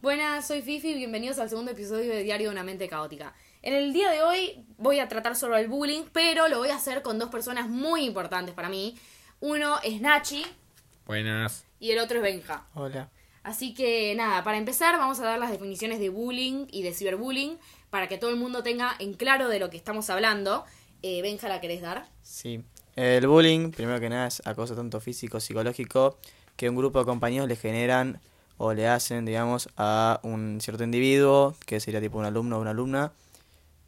Buenas, soy Fifi y bienvenidos al segundo episodio de Diario de una mente caótica. En el día de hoy voy a tratar sobre el bullying, pero lo voy a hacer con dos personas muy importantes para mí. Uno es Nachi Buenas. y el otro es Benja. Hola. Así que nada, para empezar vamos a dar las definiciones de bullying y de ciberbullying para que todo el mundo tenga en claro de lo que estamos hablando. Eh, Benja, ¿la querés dar? Sí. El bullying, primero que nada, es acoso tanto físico, psicológico, que un grupo de compañeros le generan o le hacen, digamos, a un cierto individuo, que sería tipo un alumno o una alumna,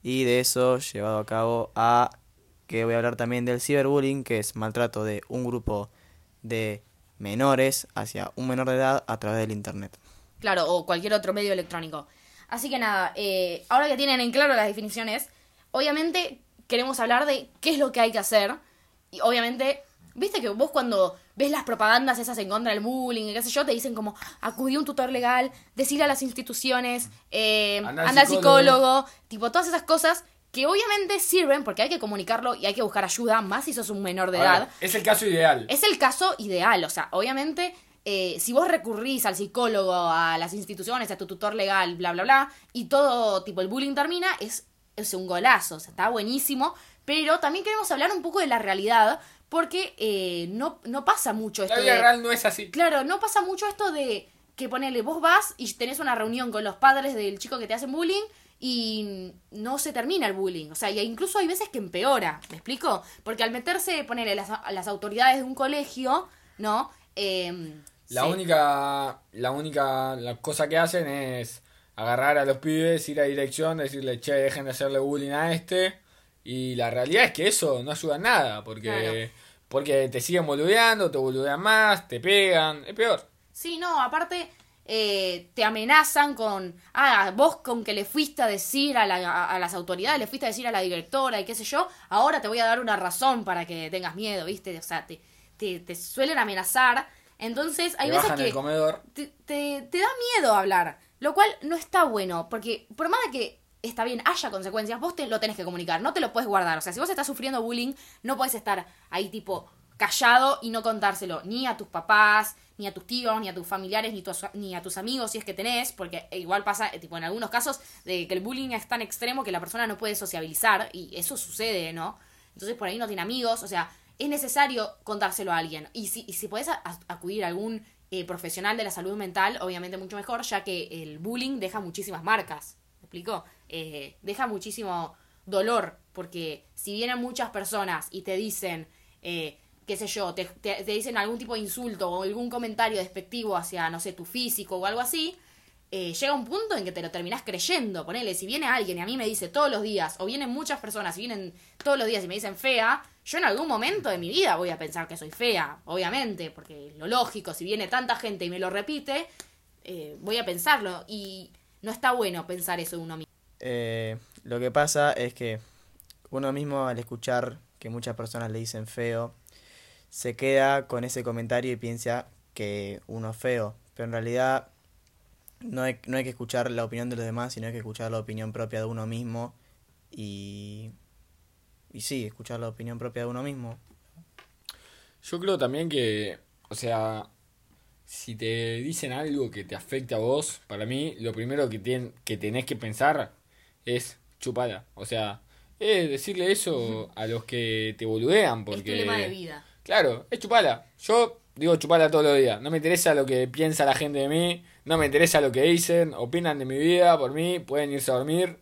y de eso llevado a cabo a, que voy a hablar también del ciberbullying, que es maltrato de un grupo de menores hacia un menor de edad a través del Internet. Claro, o cualquier otro medio electrónico. Así que nada, eh, ahora que tienen en claro las definiciones, obviamente queremos hablar de qué es lo que hay que hacer. Y obviamente, viste que vos cuando ves las propagandas esas en contra del bullying y qué sé yo, te dicen como acudir a un tutor legal, decir a las instituciones, eh, Anda al psicólogo. psicólogo, tipo todas esas cosas que obviamente sirven porque hay que comunicarlo y hay que buscar ayuda, más si sos un menor de ver, edad. es el caso ideal. Es el caso ideal, o sea, obviamente, eh, si vos recurrís al psicólogo, a las instituciones, a tu tutor legal, bla, bla, bla, y todo, tipo, el bullying termina, es, es un golazo, o sea, está buenísimo, pero también queremos hablar un poco de la realidad, porque eh, no, no pasa mucho esto La vida de... real no es así. Claro, no pasa mucho esto de que ponele, vos vas y tenés una reunión con los padres del chico que te hacen bullying y no se termina el bullying. O sea, y incluso hay veces que empeora, ¿me explico? Porque al meterse, ponele, las, a las autoridades de un colegio, ¿no? Eh, La única, la única la cosa que hacen es agarrar a los pibes, ir a dirección, decirle, che, dejen de hacerle bullying a este. Y la realidad es que eso no ayuda en nada, porque, Claro. porque te siguen boludeando, te boludean más, te pegan, es peor. Sí, no, aparte eh, te amenazan con, ah, vos con que le fuiste a decir a, la- a- a las autoridades, le fuiste a decir a la directora y qué sé yo, ahora te voy a dar una razón para que tengas miedo, ¿viste? O sea, te, te, te suelen amenazar. Entonces, hay te veces que el comedor. te, te, te da miedo hablar, lo cual no está bueno, porque por más de que está bien, haya consecuencias, vos te lo tenés que comunicar, no te lo puedes guardar. O sea, si vos estás sufriendo bullying, no puedes estar ahí tipo callado y no contárselo ni a tus papás, ni a tus tíos, ni a tus familiares, ni, ni a tus amigos si es que tenés, porque igual pasa, eh, tipo en algunos casos, de que el bullying es tan extremo que la persona no puede sociabilizar y eso sucede, ¿no? Entonces por ahí no tiene amigos, o sea, es necesario contárselo a alguien. Y si, y si podés acudir a algún eh, profesional de la salud mental, obviamente mucho mejor, ya que el bullying deja muchísimas marcas. ¿Me explico? Eh, deja muchísimo dolor, porque si vienen muchas personas y te dicen, eh, qué sé yo, te, te- te dicen algún tipo de insulto o algún comentario despectivo hacia, no sé, tu físico o algo así, eh, llega un punto en que te lo terminás creyendo. Ponele, si viene alguien y a mí me dice todos los días, o vienen muchas personas y vienen todos los días y me dicen fea, yo en algún momento de mi vida voy a pensar que soy fea, obviamente, porque lo lógico, si viene tanta gente y me lo repite, eh, voy a pensarlo. Y no está bueno pensar eso de uno mismo. Eh, lo que pasa es que uno mismo al escuchar que muchas personas le dicen feo, se queda con ese comentario y piensa que uno es feo. Pero en realidad no hay, no hay que escuchar la opinión de los demás, sino hay que escuchar la opinión propia de uno mismo. Y, y sí, escuchar la opinión propia de uno mismo. Yo creo también que, o sea, si te dicen algo que te afecta a vos, para mí lo primero que, tien- que tenés que pensar es chupala. O sea, es decirle eso a los que te boludean, porque... Es tu lema de vida. Claro, es chupala. Yo digo chupala todos los días. No me interesa lo que piensa la gente de mí, no me interesa lo que dicen, opinan de mi vida por mí, pueden irse a dormir.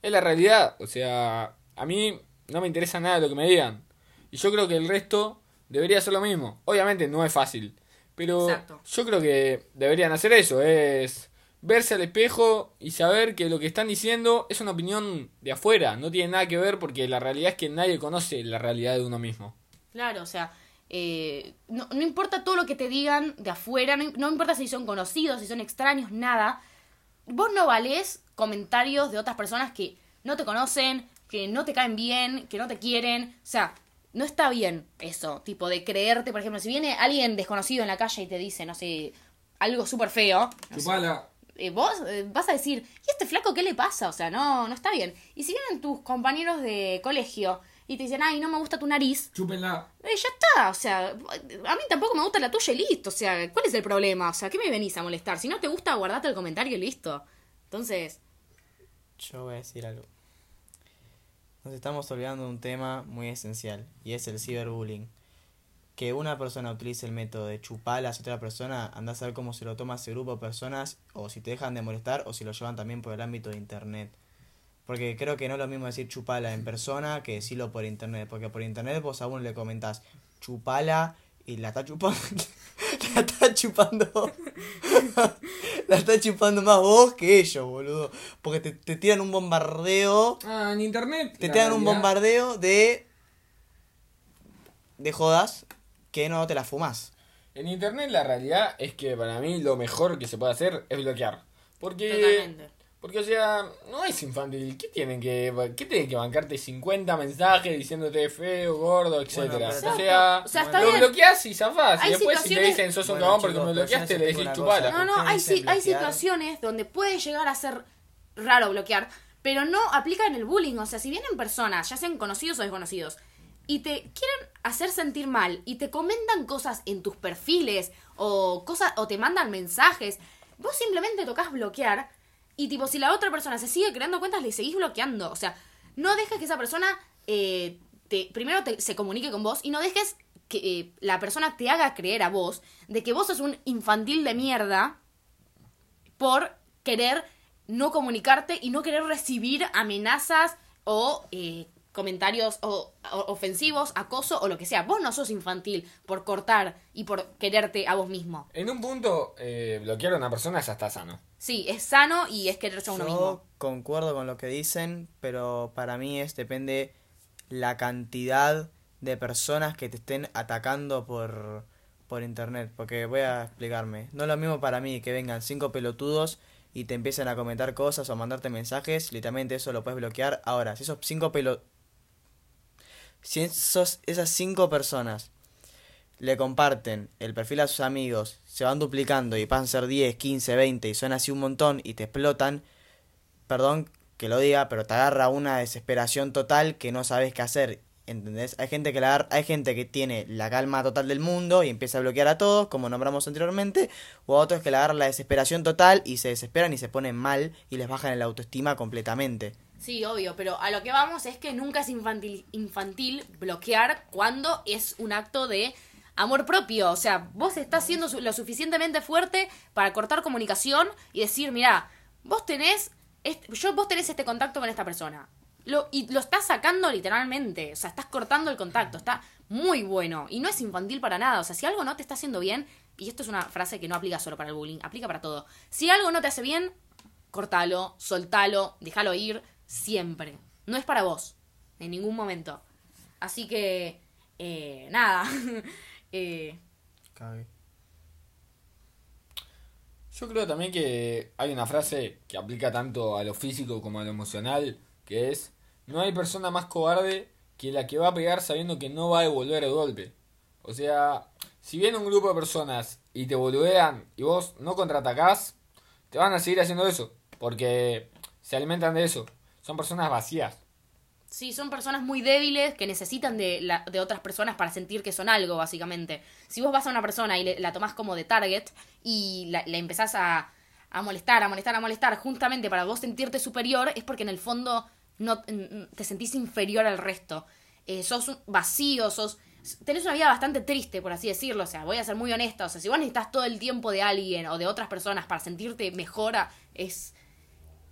Es la realidad. O sea, a mí no me interesa nada lo que me digan. Y yo creo que el resto debería hacer lo mismo. Obviamente no es fácil. Pero Exacto. yo creo que deberían hacer eso. Es verse al espejo y saber que lo que están diciendo es una opinión de afuera. No tiene nada que ver porque la realidad es que nadie conoce la realidad de uno mismo. Claro, o sea, eh, no, no importa todo lo que te digan de afuera, no, no importa si son conocidos, si son extraños, nada. Vos no valés comentarios de otras personas que no te conocen, que no te caen bien, que no te quieren. O sea, no está bien eso, tipo de creerte, por ejemplo, si viene alguien desconocido en la calle y te dice, no sé, algo súper feo, no sé, Chupala. eh, vos eh, vas a decir, ¿y este flaco qué le pasa? O sea, no, no está bien. Y si vienen tus compañeros de colegio y te dicen, ay, no me gusta tu nariz, Chúpenla. eh, ya está, o sea, a mí tampoco me gusta la tuya y listo, o sea, ¿cuál es el problema? O sea, ¿qué me venís a molestar? Si no te gusta, guardate el comentario y listo. Entonces, Yo voy a decir algo. Nos estamos olvidando de un tema muy esencial y es el ciberbullying. Que una persona utilice el método de chupar a otra persona, anda a saber cómo se lo toma ese grupo de personas, o si te dejan de molestar, o si lo llevan también por el ámbito de internet. Porque creo que no es lo mismo decir chupala en persona que decirlo por internet. Porque por internet vos a uno le comentás chupala y la está chupando. la está chupando. la está chupando más vos que ellos, boludo. Porque te, te tiran un bombardeo. Ah, en internet. Te tiran un bombardeo de. de jodas que no te las fumas. En internet la realidad es que para mí lo mejor que se puede hacer es bloquear. Porque. totalmente. Porque, o sea, no es infantil. ¿Qué tienen que, qué tienen que bancarte 50 mensajes diciéndote feo, gordo, etcétera? o sea, O sea, está lo bien. bloqueas y zafás. Hay y después si te dicen sos un Bueno, cagón porque me bloqueaste, le decís chupala. No, no, hay, si- hay situaciones donde puede llegar a ser raro bloquear, pero no aplica en el bullying. O sea, si vienen personas, ya sean conocidos o desconocidos, y te quieren hacer sentir mal y te comentan cosas en tus perfiles o cosas o te mandan mensajes, vos simplemente tocas bloquear y tipo si la otra persona se sigue creando cuentas le seguís bloqueando. O sea, no dejes que esa persona eh, te primero te- se comunique con vos y no dejes que eh, la persona te haga creer a vos de que vos sos un infantil de mierda por querer no comunicarte y no querer recibir amenazas o eh, comentarios o, ofensivos, acoso o lo que sea. Vos no sos infantil por cortar y por quererte a vos mismo. En un punto, eh, bloquear a una persona ya está sano. Sí, es sano y es quererse a uno Yo mismo. concuerdo con lo que dicen, pero para mí es depende la cantidad de personas que te estén atacando por, por internet. Porque voy a explicarme. No es lo mismo para mí que vengan cinco pelotudos y te empiecen a comentar cosas o a mandarte mensajes. Literalmente eso lo puedes bloquear. Ahora, si esos cinco pelo... Si esos, esas cinco personas le comparten el perfil a sus amigos, se van duplicando y pasan a ser 10, 15, 20 y son así un montón y te explotan, perdón que lo diga, pero te agarra una desesperación total que no sabes qué hacer. ¿Entendés? Hay gente que la hay gente que tiene la calma total del mundo y empieza a bloquear a todos, como nombramos anteriormente, o a otros que le agarran la desesperación total y se desesperan y se ponen mal y les bajan el autoestima completamente. Sí, obvio, pero a lo que vamos es que nunca es infantil bloquear cuando es un acto de amor propio. O sea, vos estás siendo lo suficientemente fuerte para cortar comunicación y decir, mira, vos tenés, este- yo, vos tenés este contacto con esta persona. Y lo estás sacando literalmente. O sea, estás cortando el contacto. Está muy bueno. Y no es infantil para nada. O sea, si algo no te está haciendo bien, y esto es una frase que no aplica solo para el bullying, aplica para todo. Si algo no te hace bien, cortalo, soltalo, déjalo ir, siempre. No es para vos, en ningún momento. Así que, eh, nada. eh, Yo creo también que hay una frase que aplica tanto a lo físico como a lo emocional, que es, no hay persona más cobarde que la que va a pegar sabiendo que no va a devolver el golpe. O sea, si viene un grupo de personas y te boludean y vos no contraatacás, te van a seguir haciendo eso, porque se alimentan de eso. Son personas vacías. Sí, son personas muy débiles que necesitan de, la- de otras personas para sentir que son algo, básicamente. Si vos vas a una persona y le- la tomás como de target y la, la empezás a, a molestar, a molestar, a molestar, justamente para vos sentirte superior, es porque en el fondo no te sentís inferior al resto. Eh, sos vacío, sos... Tenés una vida bastante triste, por así decirlo. O sea, voy a ser muy honesta. O sea, si vos necesitas todo el tiempo de alguien o de otras personas para sentirte mejora, es,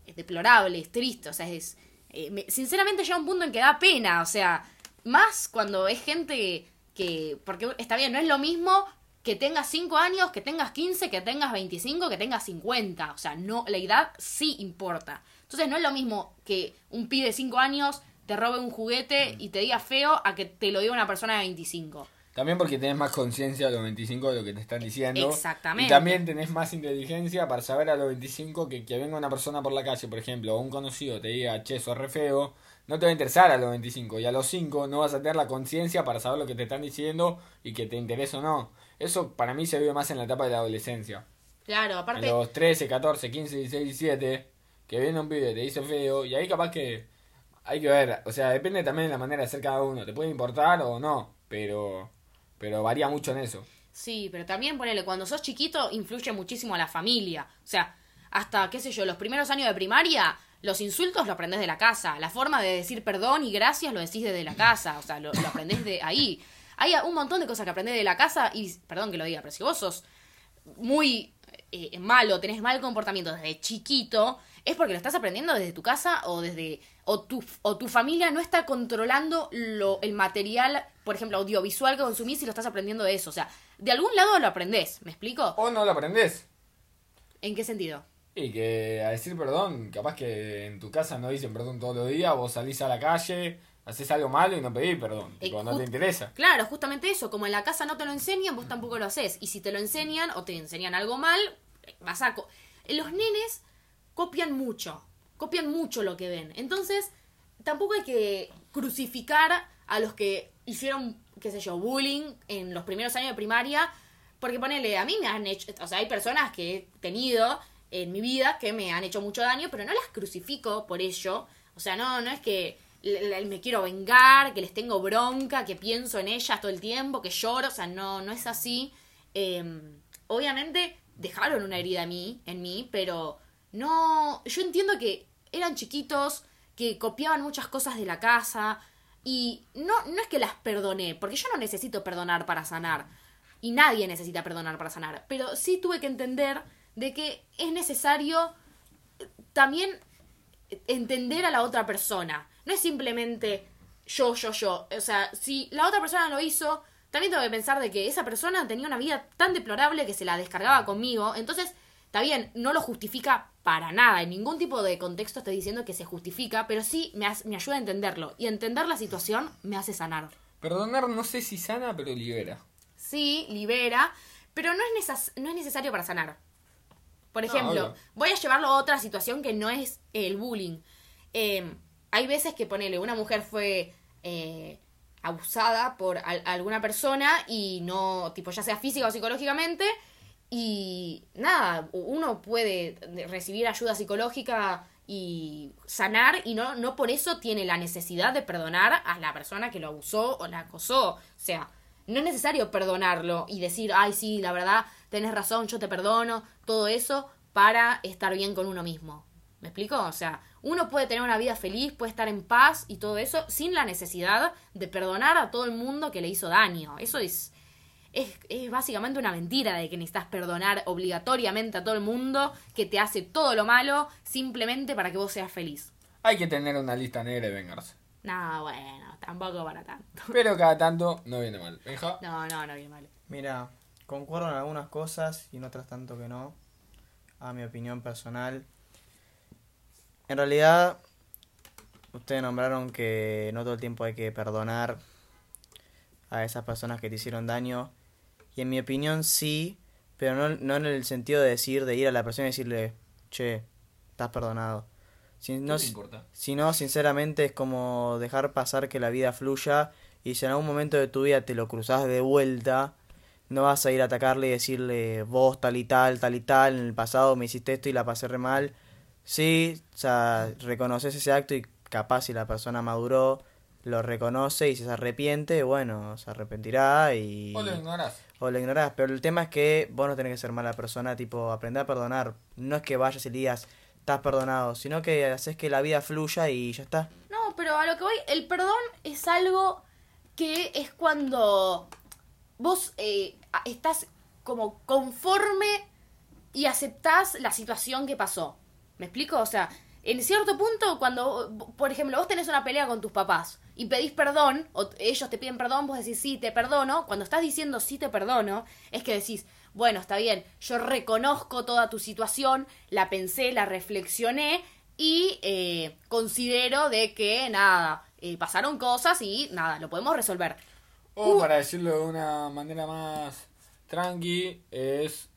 es deplorable, es triste. O sea, es. Eh, me- sinceramente llega un punto en que da pena. O sea, más cuando es gente que. Porque está bien, no es lo mismo que tengas 5 años, que tengas 15, que tengas 25, que tengas 50. O sea, no, la edad sí importa. Entonces no es lo mismo que un pibe de 5 años te robe un juguete y te diga feo a que te lo diga una persona de 25. También porque tenés más conciencia a los 25 de lo que te están diciendo. Exactamente. Y también tenés más inteligencia para saber a los 25 que, que venga una persona por la calle, por ejemplo, o un conocido te diga, che, sos re feo, no te va a interesar a los 25. Y a los 5 no vas a tener la conciencia para saber lo que te están diciendo y que te interesa o no. Eso para mí se vive más en la etapa de la adolescencia. Claro, En aparte. los 13, 14, 15, 16, 17, que viene un pibe, te dice feo, y ahí capaz que hay que ver, o sea, depende también de la manera de ser cada uno. Te puede importar o no, pero, pero varía mucho en eso. Sí, pero también ponele, cuando sos chiquito influye muchísimo a la familia. O sea, hasta, qué sé yo, los primeros años de primaria, los insultos lo aprendés de la casa. La forma de decir perdón y gracias lo decís desde la casa. O sea, lo, lo aprendés de ahí. Hay un montón de cosas que aprendés de la casa y, perdón que lo diga, pero si vos sos muy eh, malo, tenés mal comportamiento desde chiquito, es porque lo estás aprendiendo desde tu casa o desde o tu, o tu familia no está controlando lo, el material, por ejemplo, audiovisual que consumís y lo estás aprendiendo de eso. O sea, de algún lado lo aprendés, ¿me explico? O no lo aprendés. ¿En qué sentido? Y que a decir perdón, capaz que en tu casa no dicen perdón todos los días, vos salís a la calle, haces algo malo y no pedís perdón, Eh, tipo, no te interesa. Claro, justamente eso. Como en la casa no te lo enseñan, vos tampoco lo haces. Y si te lo enseñan o te enseñan algo mal, vas a... Los nenes copian mucho. Copian mucho lo que ven. Entonces, tampoco hay que crucificar a los que hicieron, qué sé yo, bullying en los primeros años de primaria. Porque ponele, a mí me han hecho... O sea, hay personas que he tenido en mi vida que me han hecho mucho daño, pero no las crucifico por ello. O sea, no, no es que me quiero vengar, que les tengo bronca, que pienso en ellas todo el tiempo, que lloro, o sea, no, no es así. Eh, obviamente dejaron una herida a mí, en mí, pero no, yo entiendo que eran chiquitos, que copiaban muchas cosas de la casa, y no, no es que las perdoné, porque yo no necesito perdonar para sanar, y nadie necesita perdonar para sanar, pero sí tuve que entender de que es necesario también entender a la otra persona. No es simplemente yo, yo, yo. O sea, si la otra persona lo hizo, también tengo que pensar de que esa persona tenía una vida tan deplorable que se la descargaba conmigo. Entonces, está bien, no lo justifica para nada. En ningún tipo de contexto estoy diciendo que se justifica, pero sí me, hace- me ayuda a entenderlo. Y entender la situación me hace sanar. Perdonar no sé si sana, pero libera. Sí, libera, pero no es, neces- no es necesario para sanar. Por No, ejemplo, voy a llevarlo a otra situación que no es el bullying. Eh, hay veces que ponele, una mujer fue eh, abusada por al- alguna persona y no, tipo, ya sea física o psicológicamente, y nada, uno puede recibir ayuda psicológica y sanar y no, no por eso tiene la necesidad de perdonar a la persona que lo abusó o la acosó. O sea, no es necesario perdonarlo y decir, ay, sí, la verdad, tenés razón, yo te perdono, todo eso para estar bien con uno mismo. ¿Me explico? O sea, uno puede tener una vida feliz, puede estar en paz y todo eso sin la necesidad de perdonar a todo el mundo que le hizo daño. Eso es, es, es básicamente una mentira de que necesitas perdonar obligatoriamente a todo el mundo que te hace todo lo malo simplemente para que vos seas feliz. Hay que tener una lista negra y vengarse. No, bueno, tampoco para tanto. Pero cada tanto no viene mal. Benja, No, no, no bien mal. Mira, concuerdo en algunas cosas y en otras tanto que no. A mi opinión personal. En realidad, ustedes nombraron que no todo el tiempo hay que perdonar a esas personas que te hicieron daño. Y en mi opinión sí, pero no, no en el sentido de decir, de ir a la persona y decirle, che, estás perdonado. Si, no, ¿qué te si- importa? si no, sinceramente es como dejar pasar que la vida fluya y si en algún momento de tu vida te lo cruzas de vuelta, no vas a ir a atacarle y decirle vos tal y tal, tal y tal, en el pasado me hiciste esto y la pasé re mal. Sí, o sea, reconoces ese acto y capaz si la persona maduró, lo reconoce y si se arrepiente, bueno, se arrepentirá y... Vos lo ignorás. O lo ignorás, pero el tema es que vos no tenés que ser mala persona, tipo, aprender a perdonar. No es que vayas y digas, estás perdonado, sino que haces que la vida fluya y ya está. No, pero a lo que voy, el perdón es algo que es cuando vos eh, estás como conforme y aceptás la situación que pasó. ¿Me explico? O sea, en cierto punto, cuando, por ejemplo, vos tenés una pelea con tus papás y pedís perdón, o ellos te piden perdón, vos decís sí, te perdono, cuando estás diciendo sí, te perdono, es que decís, bueno, está bien, yo reconozco toda tu situación, la pensé, la reflexioné y eh, considero de que, nada, eh, pasaron cosas y nada, lo podemos resolver. O Uh. para decirlo de una manera más tranqui, es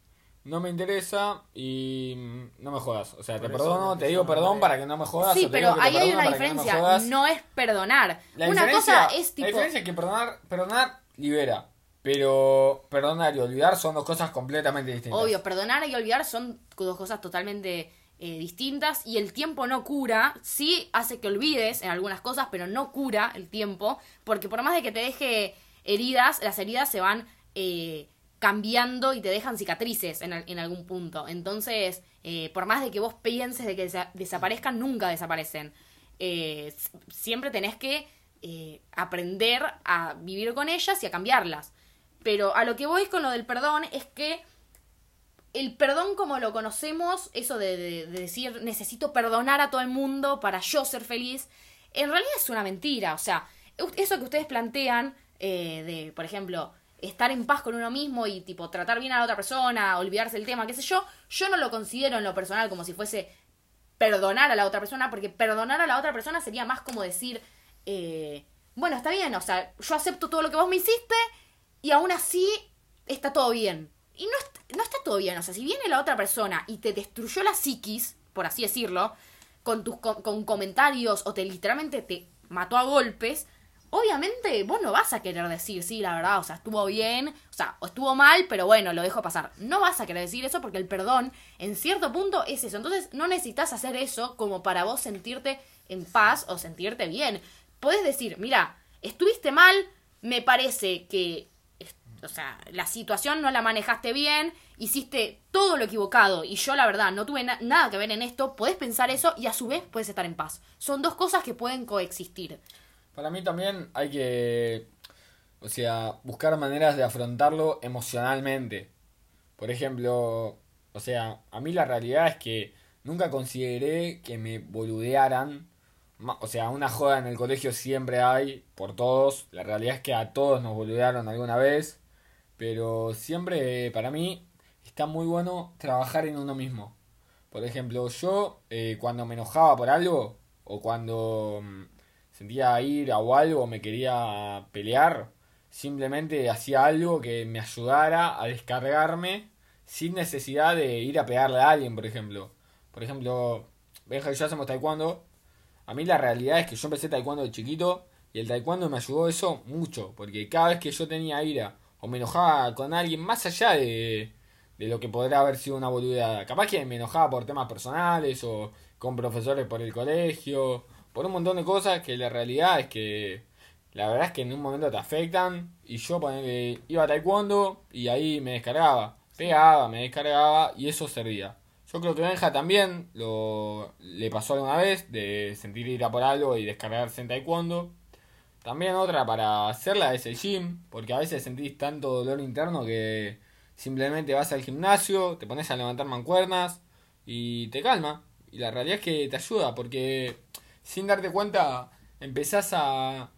no me interesa y no me jodas. O sea, te Por perdono, te digo perdón para que no me jodas. Sí, o te digo pero te ahí hay una no diferencia, no es perdonar. La una diferencia- cosa es La tipo... diferencia es que perdonar, perdonar libera. Pero perdonar y olvidar son dos cosas completamente distintas. Obvio, perdonar y olvidar son dos cosas totalmente eh, distintas y el tiempo no cura, sí hace que olvides en algunas cosas, pero no cura el tiempo, porque por más de que te deje heridas, las heridas se van eh, cambiando y te dejan cicatrices en, al- en algún punto. Entonces, eh, por más de que vos pienses de que desa- desaparezcan, nunca desaparecen. Eh, siempre tenés que eh, aprender a vivir con ellas y a cambiarlas. Pero a lo que voy con lo del perdón es que el perdón como lo conocemos, eso de, de- de decir necesito perdonar a todo el mundo para yo ser feliz, en realidad es una mentira. O sea, eso que ustedes plantean de, por ejemplo, estar en paz con uno mismo y tipo tratar bien a la otra persona, olvidarse del tema, qué sé yo, yo no lo considero en lo personal como si fuese perdonar a la otra persona, porque perdonar a la otra persona sería más como decir, eh, bueno, está bien, o sea, yo acepto todo lo que vos me hiciste y aún así está todo bien. Y no, est- no está todo bien, o sea, si viene la otra persona y te destruyó la psiquis, por así decirlo, con tus con comentarios o te literalmente te mató a golpes, obviamente vos no vas a querer decir, sí, la verdad, o sea, estuvo bien, o sea, estuvo mal, pero bueno, lo dejo pasar. No vas a querer decir eso porque el perdón, en cierto punto, es eso. Entonces, no necesitas hacer eso como para vos sentirte en paz o sentirte bien. Podés decir, mira, estuviste mal, me parece que, o sea, la situación no la manejaste bien, hiciste todo lo equivocado y yo la verdad no tuve na- nada que ver en esto, podés pensar eso y a su vez puedes estar en paz. Son dos cosas que pueden coexistir. Para mí también hay que, o sea, buscar maneras de afrontarlo emocionalmente. Por ejemplo, o sea, a mí la realidad es que nunca consideré que me boludearan. O sea, una joda en el colegio siempre hay, por todos. La realidad es que a todos nos boludearon alguna vez. Pero siempre, para mí, está muy bueno trabajar en uno mismo. Por ejemplo, yo eh, cuando me enojaba por algo, o cuando mm, sentía ira o algo, me quería pelear, simplemente hacía algo que me ayudara a descargarme sin necesidad de ir a pegarle a alguien, por ejemplo. Por ejemplo, Benja y yo hacemos taekwondo. A mí la realidad es que yo empecé taekwondo de chiquito y el taekwondo me ayudó eso mucho, porque cada vez que yo tenía ira o me enojaba con alguien, más allá de, de lo que podrá haber sido una boludeada, capaz que me enojaba por temas personales o con profesores por el colegio, por un montón de cosas que la realidad es que la verdad es que en un momento te afectan y yo ponele, iba a taekwondo y ahí me descargaba, pegaba, me descargaba y eso servía. Yo creo que Benja también lo le pasó alguna vez de sentir ira por algo y descargarse en taekwondo. También otra para hacerla es el gym, porque a veces sentís tanto dolor interno que simplemente vas al gimnasio, te pones a levantar mancuernas y te calma. Y la realidad es que te ayuda, porque sin darte cuenta empezás a,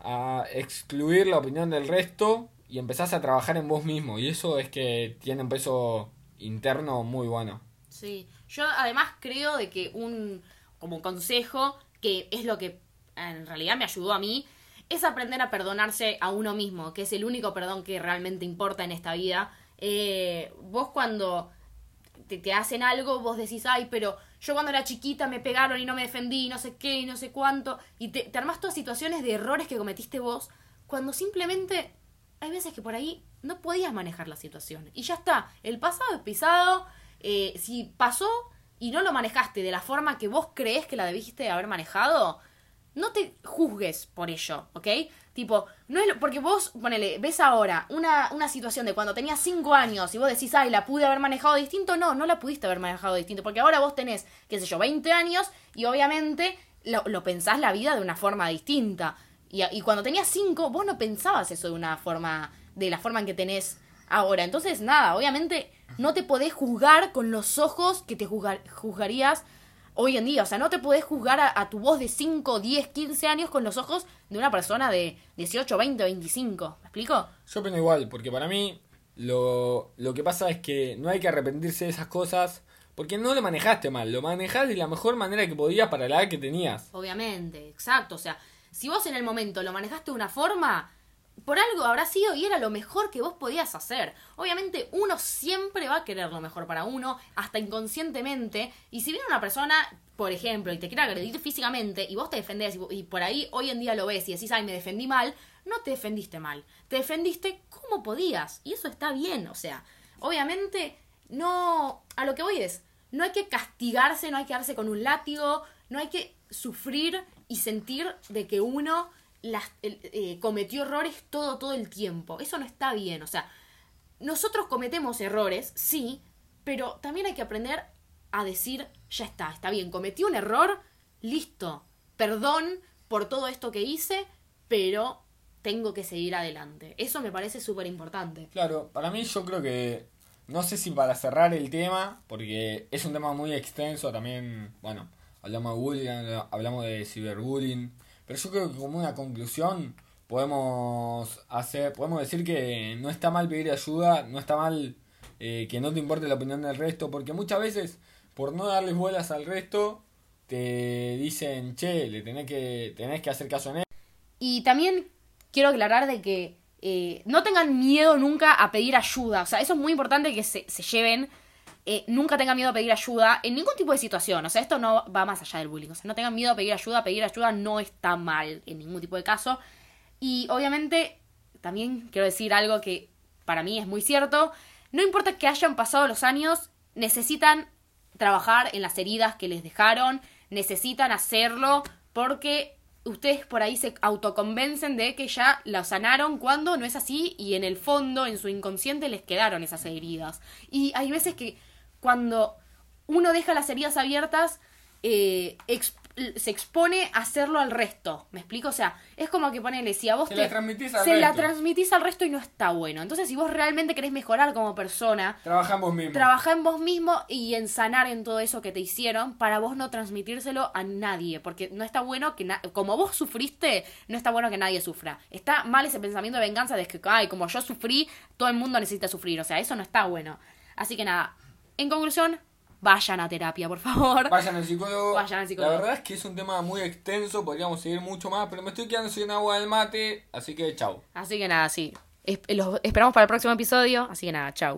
a excluir la opinión del resto y empezás a trabajar en vos mismo. Y eso es que tiene un peso interno muy bueno. Sí, yo además creo de que un como consejo que es lo que en realidad me ayudó a mí es aprender a perdonarse a uno mismo, que es el único perdón que realmente importa en esta vida. Eh, vos cuando te, te hacen algo, vos decís, ay, pero yo cuando era chiquita me pegaron y no me defendí, y no sé qué, y no sé cuánto, y te, te armás todas situaciones de errores que cometiste vos, cuando simplemente hay veces que por ahí no podías manejar la situación. Y ya está, el pasado es pisado, eh, si pasó y no lo manejaste de la forma que vos crees que la debiste haber manejado, no te juzgues por ello, ¿ok? Tipo, no es lo- porque vos, ponele, ves ahora una, una situación de cuando tenías 5 años y vos decís, ay, la pude haber manejado distinto, no, no la pudiste haber manejado distinto, porque ahora vos tenés, qué sé yo, 20 años y obviamente lo, lo pensás la vida de una forma distinta. Y, y cuando tenías 5, vos no pensabas eso de una forma, de la forma en que tenés ahora. Entonces, nada, obviamente no te podés juzgar con los ojos que te juzgar- juzgarías hoy en día. O sea, no te podés juzgar a, a tu voz de 5, 10, 15 años con los ojos de una persona de 18, 20, 25. ¿Me explico? Yo opino igual, porque para mí lo, lo que pasa es que no hay que arrepentirse de esas cosas porque no lo manejaste mal, lo manejaste de la mejor manera que podías para la edad que tenías. Obviamente, exacto. O sea, si vos en el momento lo manejaste de una forma, por algo habrá sido y era lo mejor que vos podías hacer. Obviamente uno siempre va a querer lo mejor para uno, hasta inconscientemente. Y si viene una persona, por ejemplo, y te quiere agredir físicamente y vos te defendés y, y por ahí hoy en día lo ves y decís, ay, me defendí mal, no te defendiste mal. Te defendiste como podías. Y eso está bien. O sea, obviamente no... A lo que voy es, no hay que castigarse, no hay que darse con un látigo, no hay que sufrir y sentir de que uno las, eh, cometió errores todo, todo el tiempo. Eso no está bien, o sea, nosotros cometemos errores, sí, pero también hay que aprender a decir, ya está, está bien, cometí un error, listo, perdón por todo esto que hice, pero tengo que seguir adelante. Eso me parece súper importante. Claro, para mí yo creo que, no sé si para cerrar el tema, porque es un tema muy extenso también, bueno, hablamos de bullying, hablamos de ciberbullying, pero yo creo que como una conclusión podemos hacer, podemos decir que no está mal pedir ayuda, no está mal eh, que no te importe la opinión del resto, porque muchas veces por no darles bolas al resto te dicen, che, le tenés que, tenés que hacer caso en él. Y también quiero aclarar de que eh, no tengan miedo nunca a pedir ayuda. O sea, eso es muy importante que se, se lleven. Eh, nunca tengan miedo a pedir ayuda en ningún tipo de situación. O sea, esto no va más allá del bullying. O sea, no tengan miedo a pedir ayuda. Pedir ayuda no está mal en ningún tipo de caso. Y obviamente, también quiero decir algo que para mí es muy cierto. No importa que hayan pasado los años, necesitan trabajar en las heridas que les dejaron, necesitan hacerlo porque ustedes por ahí se autoconvencen de que ya la sanaron cuando no es así y en el fondo, en su inconsciente, les quedaron esas heridas. Y hay veces que cuando uno deja las heridas abiertas, eh, se expone a hacerlo al resto. ¿Me explico? O sea, es como que ponele, si a vos Se te. la transmitís al se la resto. transmitís al resto y no está bueno. Entonces, si vos realmente querés mejorar como persona. Trabaja en vos mismo y en sanar en todo eso que te hicieron para vos no transmitírselo a nadie. Porque no está bueno que, como vos sufriste, no está bueno que nadie sufra. Está mal ese pensamiento de venganza de que, ay, como yo sufrí, todo el mundo necesita sufrir. O sea, eso no está bueno. Así que nada, en conclusión, vayan a terapia, por favor. Vayan al psicólogo. Vayan al psicólogo. La verdad es que es un tema muy extenso, podríamos seguir mucho más, pero me estoy quedando sin agua del mate, así que chau. Así que nada, sí. Es- los esperamos para el próximo episodio. Así que nada, chau.